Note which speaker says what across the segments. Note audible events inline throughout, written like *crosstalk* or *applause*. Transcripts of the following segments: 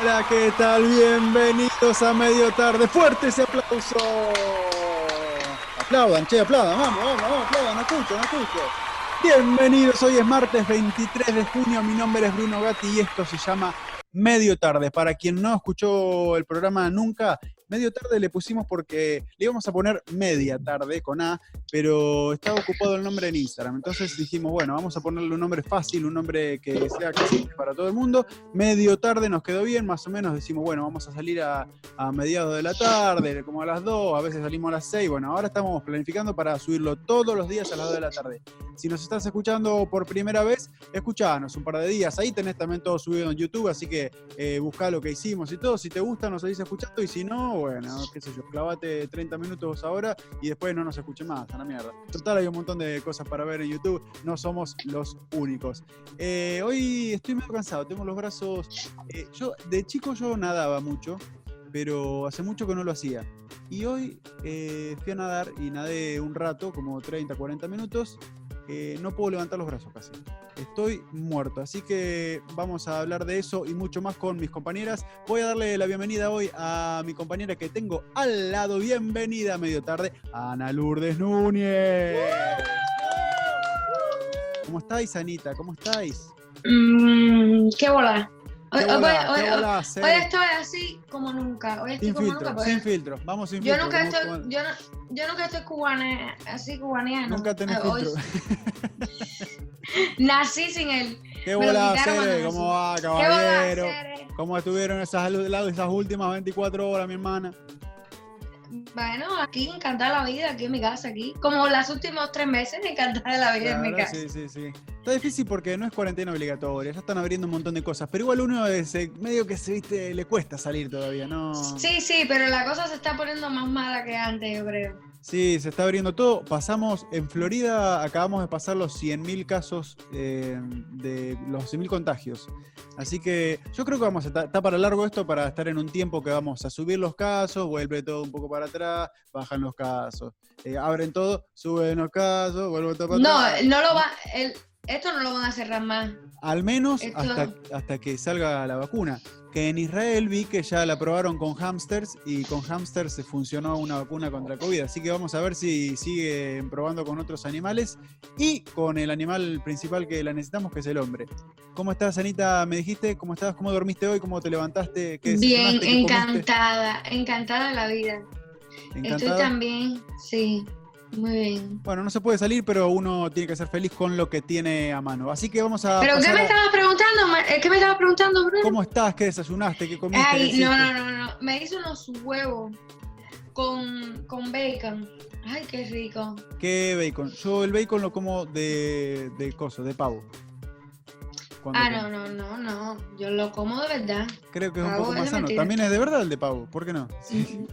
Speaker 1: Hola, ¿qué tal? Bienvenidos a Medio Tarde. Fuerte ese aplauso. Aplaudan, che, aplaudan. Vamos, vamos, vamos, aplaudan. No escucho, no escucho. Bienvenidos, hoy es martes 23 de junio. Mi nombre es Bruno Gatti y esto se llama Medio Tarde. Para quien no escuchó el programa nunca, Medio tarde le pusimos porque le íbamos a poner media tarde con A, pero estaba ocupado el nombre en Instagram. Entonces dijimos, bueno, vamos a ponerle un nombre fácil, un nombre que sea accesible para todo el mundo. Medio tarde nos quedó bien, más o menos decimos, bueno, vamos a salir a, mediados de la tarde, como a las 2, a veces salimos a las 6. Bueno, ahora estamos planificando para subirlo todos los días a las 2 de la tarde. Si nos estás escuchando por primera vez, escuchanos un par de días. Ahí tenés también todo subido en YouTube, así que eh, buscá lo que hicimos y todo. Si te gusta, nos seguís escuchando y si no, bueno, qué sé yo, clavate 30 minutos ahora y después no nos escuche más, a la mierda. Total, hay un montón de cosas para ver en YouTube, no somos los únicos. Eh, hoy estoy medio cansado, tengo los brazos... Eh, yo, de chico yo nadaba mucho, pero hace mucho que no lo hacía. Y hoy eh, fui a nadar y nadé un rato, como 30, 40 minutos, no puedo levantar los brazos casi. Estoy muerto. Así que vamos a hablar de eso y mucho más con mis compañeras. Voy a darle la bienvenida hoy a mi compañera que tengo al lado. Bienvenida a medio tarde, Ana Lourdes Núñez. ¿Cómo estáis, Anita? ¿Cómo estáis?
Speaker 2: Mm, qué bola. Hoy, estoy así como nunca. Hoy estoy
Speaker 1: sin
Speaker 2: como
Speaker 1: filtro,
Speaker 2: nunca.
Speaker 1: Sin filtro, vamos sin
Speaker 2: yo
Speaker 1: filtro.
Speaker 2: Nunca estoy, yo, no, yo nunca estoy cubana, así cubaneando.
Speaker 1: Nunca tenés filtro. *laughs*
Speaker 2: Nací sin él.
Speaker 1: ¿Qué bola, Cere? ¿Cómo va, caballero? ¿Cómo estuvieron esas, esas últimas 24 horas, mi hermana?
Speaker 2: Bueno, aquí encantada la vida, aquí en mi casa, aquí. Como los últimos tres meses, me encanta la vida en mi casa.
Speaker 1: Sí, sí, sí. Está difícil porque no es cuarentena obligatoria, ya están abriendo un montón de cosas, pero igual uno es, eh, medio que se viste, le cuesta salir todavía, ¿no?
Speaker 2: Sí, sí, pero la cosa se está poniendo más mala que antes, yo creo.
Speaker 1: Sí, se está abriendo todo. Pasamos, en Florida acabamos de pasar los 100.000 casos eh, de los 100.000 contagios. Así que yo creo que vamos a estar para largo esto para estar en un tiempo que vamos a subir los casos, vuelve todo un poco para atrás, bajan los casos, eh, abren todo, suben los casos, vuelve todo para
Speaker 2: atrás. No, no lo va, esto no lo van a cerrar más.
Speaker 1: Al menos hasta, hasta que salga la vacuna que en Israel vi que ya la probaron con hamsters y con hamsters se funcionó una vacuna contra COVID. Así que vamos a ver si siguen probando con otros animales y con el animal principal que la necesitamos, que es el hombre. ¿Cómo estás, Anita? Me dijiste, ¿cómo estás? ¿Cómo dormiste hoy? ¿Cómo te levantaste?
Speaker 2: Bien, encantada, encantada la vida. Estoy también, sí. Muy bien.
Speaker 1: Bueno, no se puede salir, pero uno tiene que ser feliz con lo que tiene a mano. Así que vamos a.
Speaker 2: ¿Pero qué me estabas preguntando? Eh, ¿Qué me estabas preguntando, Bruno?
Speaker 1: ¿Cómo estás? ¿Qué desayunaste? ¿Qué comiste?
Speaker 2: Ay, no, no, no, no. Me hice unos huevos con, con bacon. Ay, qué rico.
Speaker 1: ¿Qué bacon? Yo el bacon lo como de, de coso, de pavo.
Speaker 2: Ah, no, no, no, no. Yo lo como de verdad.
Speaker 1: Creo que es un poco más sano. También es de verdad el de pavo. ¿Por qué no?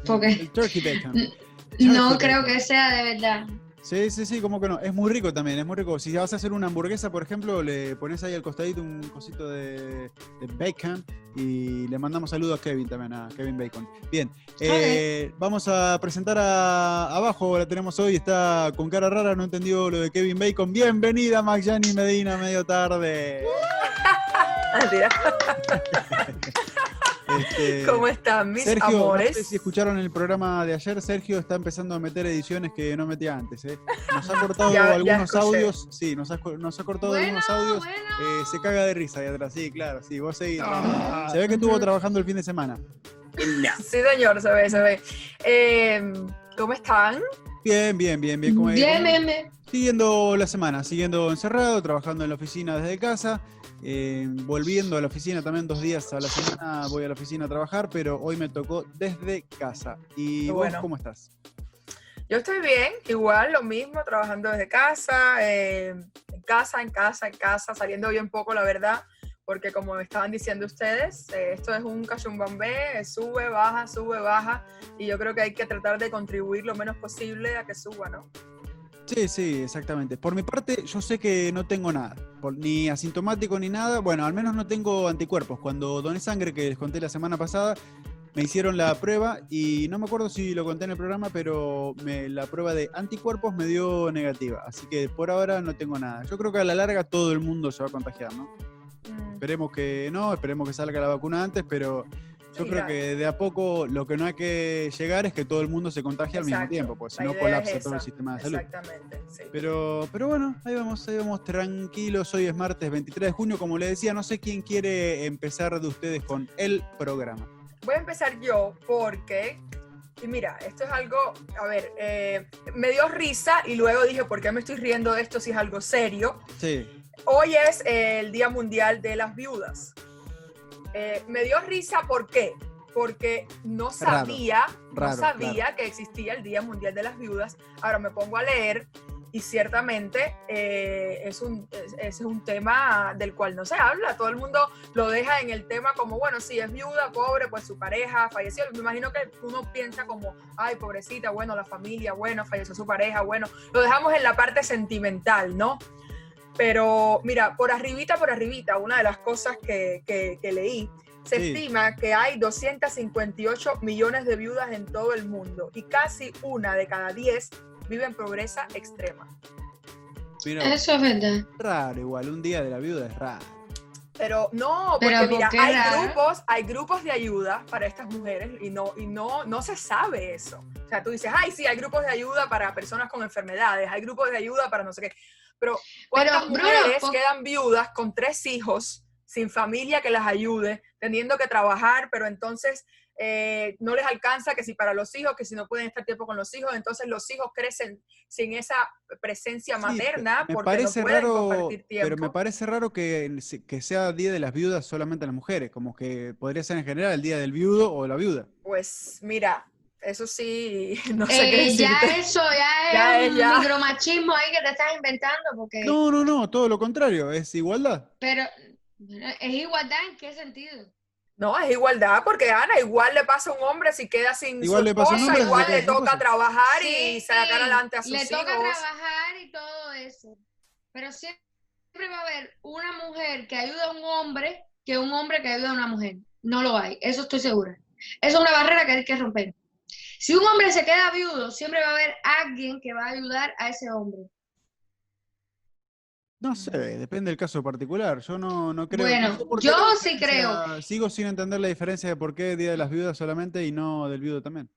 Speaker 2: Porque...
Speaker 1: El turkey bacon. *laughs*
Speaker 2: No creo que sea de verdad.
Speaker 1: Sí, sí, sí, como que no. Es muy rico también, es muy rico. Si vas a hacer una hamburguesa, por ejemplo, le pones ahí al costadito un cosito de, bacon y le mandamos saludos a Kevin también, a Kevin Bacon. Bien, eh, vamos a presentar a, abajo, la tenemos hoy, está con cara rara, no entendió lo de Kevin Bacon. Bienvenida, Magyani Medina, medio tarde. *laughs* *laughs*
Speaker 3: Este, *laughs* ¿Cómo están mis
Speaker 1: Sergio,
Speaker 3: amores?
Speaker 1: No sé si escucharon el programa de ayer, Sergio está empezando a meter ediciones que no metía antes. ¿eh? Nos ha cortado *laughs* algunos audios, sí, nos ha, nos ha cortado algunos audios. Eh, se caga de risa ahí atrás, sí, claro, sí, vos seguís. Ah. se ve que estuvo trabajando el fin de semana.
Speaker 3: Sí, señor, se ve, se ve. Eh, ¿Cómo están?
Speaker 1: Bien, bien, bien, bien.
Speaker 2: bien, bien, bien.
Speaker 1: Siguiendo la semana, siguiendo encerrado, trabajando en la oficina desde casa. Eh, volviendo a la oficina también dos días a la semana voy a la oficina a trabajar, pero hoy me tocó desde casa. ¿Y vos cómo estás?
Speaker 3: Yo estoy bien, igual lo mismo, trabajando desde casa, eh, en casa, en casa, en casa, saliendo bien poco, la verdad, porque como estaban diciendo ustedes, eh, esto es un cachumbambé, sube, baja, sube, baja, y yo creo que hay que tratar de contribuir lo menos posible a que suba, ¿no?
Speaker 1: Sí, sí, exactamente. Por mi parte, yo sé que no tengo nada, ni asintomático ni nada. Bueno, al menos no tengo anticuerpos. Cuando doné sangre, que les conté la semana pasada, me hicieron la prueba y no me acuerdo si lo conté en el programa, pero la prueba de anticuerpos me dio negativa. Así que por ahora no tengo nada. Yo creo que a la larga todo el mundo se va a contagiar, ¿no?
Speaker 3: Mm,
Speaker 1: esperemos que no, esperemos que salga la vacuna antes, pero yo
Speaker 3: Sí,
Speaker 1: creo
Speaker 3: la-
Speaker 1: que de a poco lo que no hay que llegar es que todo el mundo se contagie al mismo
Speaker 3: Exacto,
Speaker 1: tiempo, porque si no colapsa
Speaker 3: es
Speaker 1: todo el sistema de salud.
Speaker 3: Exactamente, sí.
Speaker 1: Pero, pero bueno, ahí vamos, ahí vamos tranquilos. Hoy es martes 23 de junio, como le decía, no sé quién quiere empezar de ustedes con el programa.
Speaker 3: Voy a empezar yo porque, y mira, esto es algo, a ver, eh, me dio risa y luego dije, ¿por qué me estoy riendo de esto si es algo serio?
Speaker 1: Sí,
Speaker 3: Hoy es el Día Mundial de las Viudas. Eh, me dio risa, ¿por qué? Porque no
Speaker 1: Raro,
Speaker 3: sabía,
Speaker 1: raro,
Speaker 3: no sabía que existía el Día Mundial de las Viudas. Ahora me pongo a leer y ciertamente eh, es, un, es, es un tema del cual no se habla. Todo el mundo lo deja en el tema como, bueno, si es viuda, pobre, pues su pareja falleció. Me imagino que uno piensa como, ay, pobrecita, bueno, la familia, bueno, falleció su pareja, bueno. Lo dejamos en la parte sentimental, ¿no? Pero mira, por arribita, por arribita, una de las cosas que, que- que leí, se
Speaker 1: Sí.
Speaker 3: estima que hay 258 millones de viudas en todo el mundo y casi una de cada 10 vive en pobreza extrema.
Speaker 1: mira,
Speaker 2: Eso es verdad.
Speaker 1: raro igual, un día de la viuda es raro.
Speaker 3: Pero no, porque
Speaker 2: Pero ¿por
Speaker 3: mira, hay
Speaker 2: raro?
Speaker 3: grupos, hay grupos de ayuda para estas mujeres y no, y no, no se sabe eso. O sea, tú dices, ay, sí, hay grupos de ayuda para personas con enfermedades, hay grupos de ayuda para no sé qué. Pero ¿cuántas
Speaker 2: Bruno,
Speaker 3: mujeres quedan viudas con tres hijos, sin familia que las ayude, teniendo que trabajar, pero entonces eh, no les alcanza que si para los hijos, que si no pueden estar tiempo con los hijos, entonces los hijos crecen sin esa presencia
Speaker 1: Sí,
Speaker 3: materna
Speaker 1: me
Speaker 3: porque
Speaker 1: parece
Speaker 3: no pueden
Speaker 1: raro,
Speaker 3: compartir tiempo.
Speaker 1: pero me parece raro que, que sea Día de las Viudas solamente a las mujeres, como que podría ser en general el Día del Viudo o la viuda.
Speaker 3: Pues mira, eso sí, *laughs* no sé qué
Speaker 2: Eh,
Speaker 3: decirte.
Speaker 2: ya eso, ya *laughs* es
Speaker 3: Ya es,
Speaker 2: un
Speaker 3: ya.
Speaker 2: micromachismo ahí que te estás inventando, porque,
Speaker 1: No, no, no, todo lo contrario, es igualdad.
Speaker 2: pero es igualdad en qué sentido.
Speaker 3: No, es igualdad, porque Ana, igual le pasa a un hombre si queda sin
Speaker 1: Igual
Speaker 3: su
Speaker 1: le pasa a un
Speaker 3: esposa,
Speaker 1: hombre si
Speaker 3: igual le toca
Speaker 1: esposa.
Speaker 3: trabajar y
Speaker 2: Sí,
Speaker 3: sacar adelante a sus
Speaker 2: le
Speaker 3: hijos.
Speaker 2: toca trabajar y todo eso. Pero siempre va a haber una mujer que ayuda a un hombre que un hombre que ayuda a una mujer. No lo hay, eso estoy segura. Eso es una barrera que hay que romper. Si un hombre se queda viudo, siempre va a haber alguien que va a ayudar a ese hombre.
Speaker 1: No sé, depende del caso particular. Yo no, no creo.
Speaker 2: Bueno,
Speaker 1: no sé
Speaker 2: yo sí
Speaker 1: diferencia- Sigo sin entender la diferencia de por qué Día de las Viudas solamente y no del viudo también.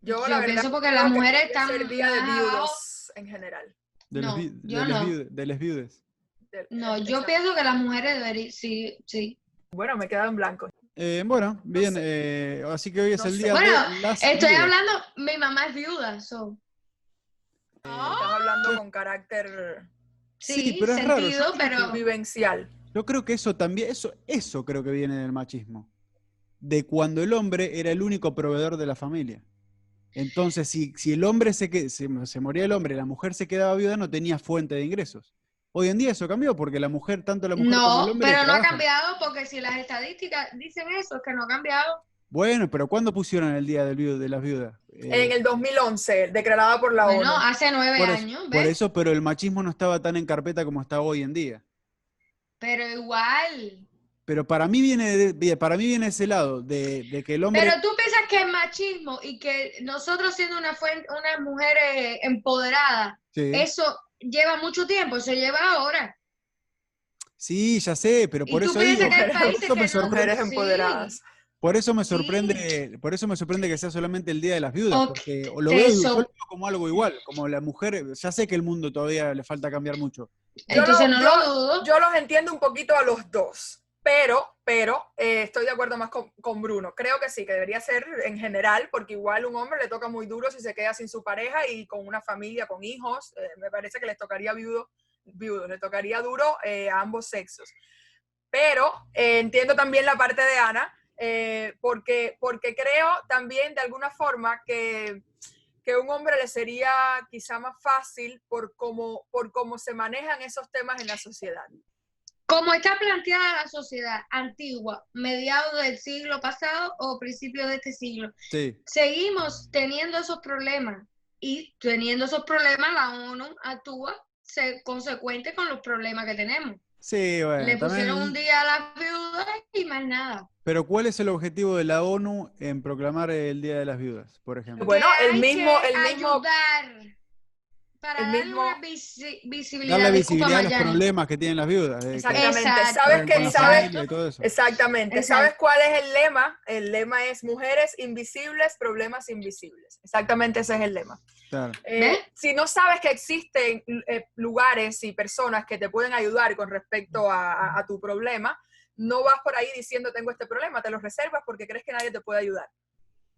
Speaker 3: Yo,
Speaker 2: Yo
Speaker 3: la verdad,
Speaker 2: pienso porque
Speaker 3: creo
Speaker 2: las mujeres están
Speaker 3: día de
Speaker 2: más
Speaker 3: viudos en general.
Speaker 1: De,
Speaker 2: No,
Speaker 1: los vi-
Speaker 2: yo
Speaker 1: de,
Speaker 2: no.
Speaker 1: viudes- de las viudes.
Speaker 3: De-
Speaker 2: No, yo pienso que las mujeres deberían, sí, sí.
Speaker 3: Bueno, me he quedado en blanco.
Speaker 1: Eh, bueno, bien,
Speaker 3: sé.
Speaker 1: eh, así que hoy es
Speaker 3: No
Speaker 1: el
Speaker 3: sé.
Speaker 1: día
Speaker 2: Bueno,
Speaker 1: de las
Speaker 2: Estoy
Speaker 1: viudas.
Speaker 2: hablando, mi mamá es viuda, so.
Speaker 3: Estás hablando con carácter
Speaker 2: Sí,
Speaker 1: pero es
Speaker 2: sentido, pero
Speaker 3: vivencial.
Speaker 1: Yo creo que eso también, eso, eso creo que viene del machismo. De cuando el hombre era el único proveedor de la familia. Entonces, si, si el hombre se, que, se, se moría el hombre, la mujer se quedaba viuda, no tenía fuente de ingresos. Hoy en día eso cambió porque la mujer, tanto la mujer como el
Speaker 2: no,
Speaker 1: hombre.
Speaker 2: pero no ha cambiado porque si las estadísticas dicen eso, es que no ha cambiado.
Speaker 1: Bueno, pero ¿cuándo pusieron el día del viudo, de las viudas? Eh,
Speaker 3: En el 2011, declarada por la
Speaker 2: Bueno,
Speaker 3: ONU.
Speaker 2: hace nueve
Speaker 1: por, eso,
Speaker 2: años,
Speaker 1: por
Speaker 2: ¿ves?
Speaker 1: eso, pero el machismo no estaba tan en carpeta como está hoy en día.
Speaker 2: Pero igual.
Speaker 1: Pero para mí viene, de- para mí viene ese lado de, de que el hombre.
Speaker 2: Pero tú piensas que es machismo y que nosotros siendo una fuen- unas mujeres empoderadas,
Speaker 1: Sí.
Speaker 2: eso lleva mucho tiempo, eso lleva ahora.
Speaker 1: Sí, ya sé, pero por eso digo,
Speaker 2: que
Speaker 1: me
Speaker 2: que no.
Speaker 1: sorprende,
Speaker 3: empoderadas.
Speaker 1: por eso me
Speaker 2: Sí.
Speaker 1: sorprende, por eso me sorprende que sea solamente el día de las viudas,
Speaker 2: Ok,
Speaker 1: porque lo veo,
Speaker 2: eso.
Speaker 1: yo lo veo como algo igual, como la mujer, ya sé que el mundo todavía le falta cambiar mucho.
Speaker 3: Yo
Speaker 2: Entonces
Speaker 3: lo-
Speaker 2: no
Speaker 3: yo-
Speaker 2: lo dudo.
Speaker 3: Yo los entiendo un poquito a los dos, pero, pero eh, estoy de acuerdo más con, con Bruno. Creo que sí, que debería ser en general, porque igual un hombre le toca muy duro si se queda sin su pareja y con una familia, con hijos. eh, me parece que les tocaría viudo, viudo le tocaría duro eh, a ambos sexos. Pero eh, entiendo también la parte de Ana, eh, porque, porque creo también de alguna forma que que un hombre le sería quizá más fácil por cómo, por cómo se manejan esos temas en la sociedad.
Speaker 2: Como está planteada la sociedad antigua, mediados del siglo pasado o principios de este siglo,
Speaker 1: Sí,
Speaker 2: seguimos teniendo esos problemas y teniendo esos problemas la ONU actúa se- consecuente con los problemas que tenemos.
Speaker 1: sí, bueno,
Speaker 2: Le pusieron
Speaker 1: también-
Speaker 2: un día a las viudas y más nada.
Speaker 1: pero ¿cuál es el objetivo de la ONU en proclamar el Día de las Viudas, por ejemplo?
Speaker 3: Bueno, el mismo- el mismo-
Speaker 2: ayudar. Para
Speaker 3: el
Speaker 2: darle
Speaker 3: mismo-
Speaker 2: una visi- visibilidad.
Speaker 1: Darle
Speaker 2: disculpa,
Speaker 1: visibilidad a los problemas que tienen las viudas. que
Speaker 3: Exactamente. ¿Sabes
Speaker 1: la
Speaker 3: ¿Sabes? Exactamente.
Speaker 2: Exacto.
Speaker 3: ¿Sabes cuál es el lema? El lema es mujeres invisibles, problemas invisibles. Exactamente ese es el lema.
Speaker 1: Claro.
Speaker 3: Eh, si no sabes que existen eh, lugares y personas que te pueden ayudar con respecto a, a- a tu problema, no vas por ahí diciendo tengo este problema, te lo reservas porque crees que nadie te puede ayudar.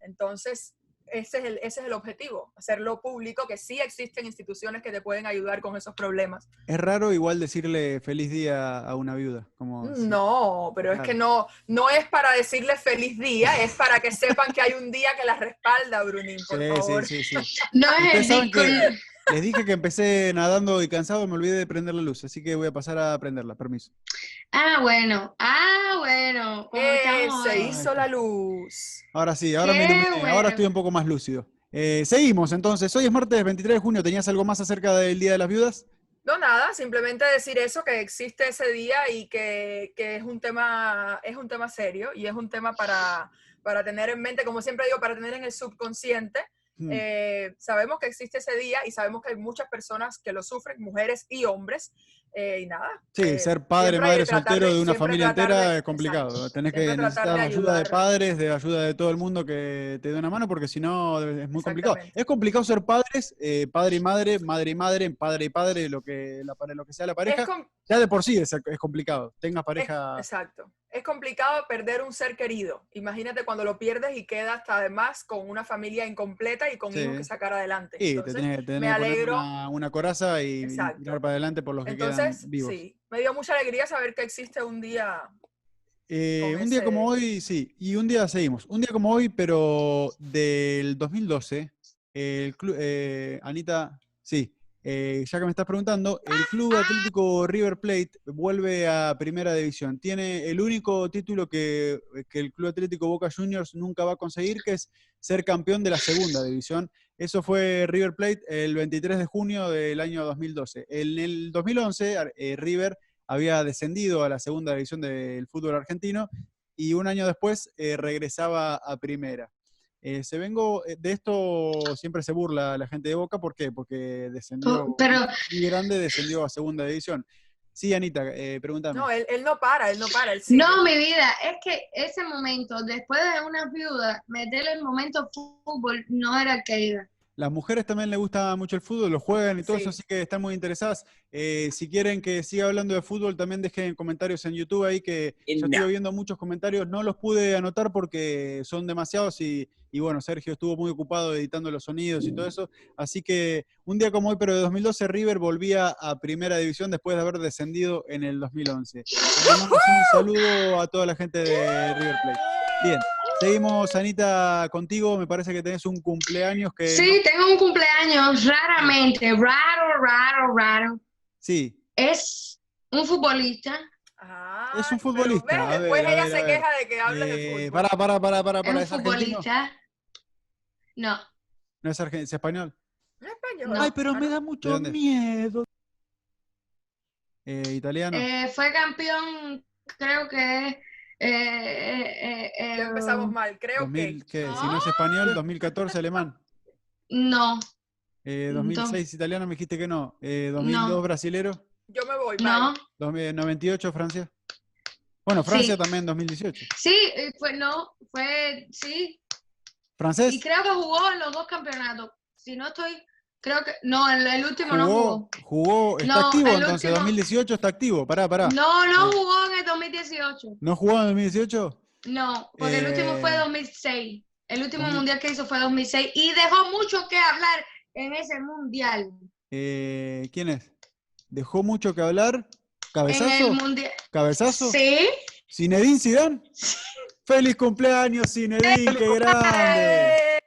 Speaker 3: Entonces, ese es el, ese es el objetivo, hacerlo público, que sí existen instituciones que te pueden ayudar con esos problemas.
Speaker 1: Es raro igual decirle feliz día a una viuda. Como
Speaker 3: No, pero es que no, no es para decirle feliz día, es para que sepan que hay un día que las respalda, Brunín, por
Speaker 1: Sí,
Speaker 3: favor.
Speaker 1: sí, sí, sí.
Speaker 2: No es el
Speaker 1: les dije que empecé nadando y cansado, me olvidé de prender la luz, así que voy a pasar a prenderla, permiso.
Speaker 2: Ah, bueno. Ah, bueno.
Speaker 3: Eh, se hizo la luz.
Speaker 1: Ahora sí, ahora me
Speaker 2: Qué
Speaker 1: iluminé,
Speaker 2: bueno.
Speaker 1: ahora estoy un poco más lúcido. Eh, seguimos entonces, hoy es martes 23 de junio, ¿tenías algo más acerca del Día de las Viudas?
Speaker 3: No, nada, simplemente decir eso, que existe ese día y que, que es, un tema, es un tema serio y es un tema para, para tener en mente, como siempre digo, para tener en el subconsciente.
Speaker 1: Hmm.
Speaker 3: Eh, sabemos que existe ese día y sabemos que hay muchas personas que lo sufren, mujeres y hombres, eh, y nada.
Speaker 1: Sí,
Speaker 3: eh,
Speaker 1: ser padre, madre, soltero de una familia entera
Speaker 3: de-
Speaker 1: es complicado.
Speaker 3: exacto,
Speaker 1: Tenés que necesitar
Speaker 3: de
Speaker 1: ayuda de padres, de ayuda de todo el mundo que te dé una mano, porque si no es muy complicado. Es complicado ser padres, eh, padre y madre, madre y madre, padre y padre, lo que, la, lo que sea la pareja. Ya de por sí es, es complicado. Tengas
Speaker 3: es-
Speaker 1: pareja.
Speaker 3: exacto. Es complicado perder un ser querido. Imagínate cuando lo pierdes y quedas además con una familia incompleta y con
Speaker 1: Sí.
Speaker 3: hijos que sacar adelante.
Speaker 1: Sí,
Speaker 3: Entonces,
Speaker 1: te tenés, te tenés
Speaker 3: me alegro.
Speaker 1: una, una coraza y, y tirar para adelante por los que
Speaker 3: Entonces,
Speaker 1: quedan vivos.
Speaker 3: sí, me dio mucha alegría saber que existe un día.
Speaker 1: Eh, un día como hoy, sí, y un día seguimos. Un día como hoy, pero del 2012, el club, eh, Anita, sí, eh, ya que me estás preguntando, el Club Atlético River Plate vuelve a Primera División. Tiene el único título que, que el Club Atlético Boca Juniors nunca va a conseguir, que es ser campeón de la Segunda División. Eso fue River Plate el 23 de junio del año 2012. En el 2011, ar- eh, River había descendido a la segunda división del fútbol argentino y un año después eh, regresaba a primera. Eh, se vengo, eh, de esto siempre se burla la gente de Boca, ¿por qué? Porque descendió,
Speaker 2: Oh, Pero
Speaker 1: y grande descendió a segunda división. Sí, Anita, eh, pregúntame.
Speaker 3: No, él, él no para, él no para, él sigue.
Speaker 2: No, mi vida, es que ese momento, después de una viuda, meterle el momento fútbol no era el que iba.
Speaker 1: Las mujeres también les gusta mucho el fútbol, lo juegan y todo
Speaker 3: Sí.
Speaker 1: eso, así que están muy interesadas. Eh, si quieren que siga hablando de fútbol, también dejen comentarios en YouTube ahí, que yo
Speaker 4: No.
Speaker 1: estuve viendo muchos comentarios, no los pude anotar porque son demasiados y, y bueno, Sergio estuvo muy ocupado editando los sonidos y todo eso. Así que un día como hoy, pero de 2012, River volvía a Primera División después de haber descendido en el 2011. Le mandamos un saludo a toda la gente de River Plate. Bien, seguimos, Anita, contigo. Me parece que tenés un cumpleaños que...
Speaker 2: Sí, tengo un cumpleaños raramente, raro, raro, raro.
Speaker 1: Sí,
Speaker 2: Es un futbolista.
Speaker 3: Ah,
Speaker 1: Es un futbolista,
Speaker 3: ves,
Speaker 1: a ver,
Speaker 3: Después
Speaker 1: a
Speaker 3: ella
Speaker 1: ver,
Speaker 3: se
Speaker 1: a ver.
Speaker 3: queja de que hables de
Speaker 1: Eh,
Speaker 3: fútbol.
Speaker 1: para, para, para, para,
Speaker 2: Es
Speaker 1: para,
Speaker 2: un
Speaker 1: ¿es argentino?
Speaker 2: futbolista. No,
Speaker 1: No es argentino, es español.
Speaker 3: No es español.
Speaker 2: No.
Speaker 1: Ay, pero
Speaker 3: Ah,
Speaker 1: me
Speaker 3: no.
Speaker 1: da ¿De mucho miedo. Eh, italiano.
Speaker 2: eh, fue campeón, creo que eh, eh, eh,
Speaker 3: empezamos mal, creo
Speaker 1: 2000,
Speaker 3: que.
Speaker 1: ¿qué? Si no es español, 2014 alemán.
Speaker 2: No,
Speaker 1: Eh,
Speaker 2: Dos-
Speaker 1: 2006 italiano, me dijiste que no. Eh, 2002
Speaker 2: No.
Speaker 1: brasilero.
Speaker 3: Yo me voy,
Speaker 2: no.
Speaker 3: bye.
Speaker 1: 2098 Francia. Bueno, Francia también 2018.
Speaker 2: Sí, fue, no, fue, sí.
Speaker 1: ¿Francés?
Speaker 2: Y creo que jugó en los dos campeonatos. Si no estoy, creo que, no, el, el último no
Speaker 1: Jugó,
Speaker 2: jugó.
Speaker 1: está
Speaker 2: No,
Speaker 1: activo
Speaker 2: el
Speaker 1: entonces,
Speaker 2: último-
Speaker 1: 2018 está activo, pará, pará.
Speaker 2: No, no
Speaker 1: Sí.
Speaker 2: jugó en el 2018.
Speaker 1: ¿No jugó en 2018?
Speaker 2: No, porque el último fue
Speaker 1: Eh,
Speaker 2: 2006. El último
Speaker 1: 2000.
Speaker 2: mundial que hizo fue 2006 y dejó mucho que hablar en ese mundial.
Speaker 1: Eh, ¿Quién es? ¿Dejó mucho que hablar?
Speaker 2: En
Speaker 1: ¿Cabezazo?
Speaker 2: el mundial.
Speaker 1: ¿Cabezazo?
Speaker 2: Sí.
Speaker 1: ¿Zinedine Zidane? *laughs* ¡Feliz cumpleaños, Zinedine! ¡Qué grande!
Speaker 3: ¡Eh!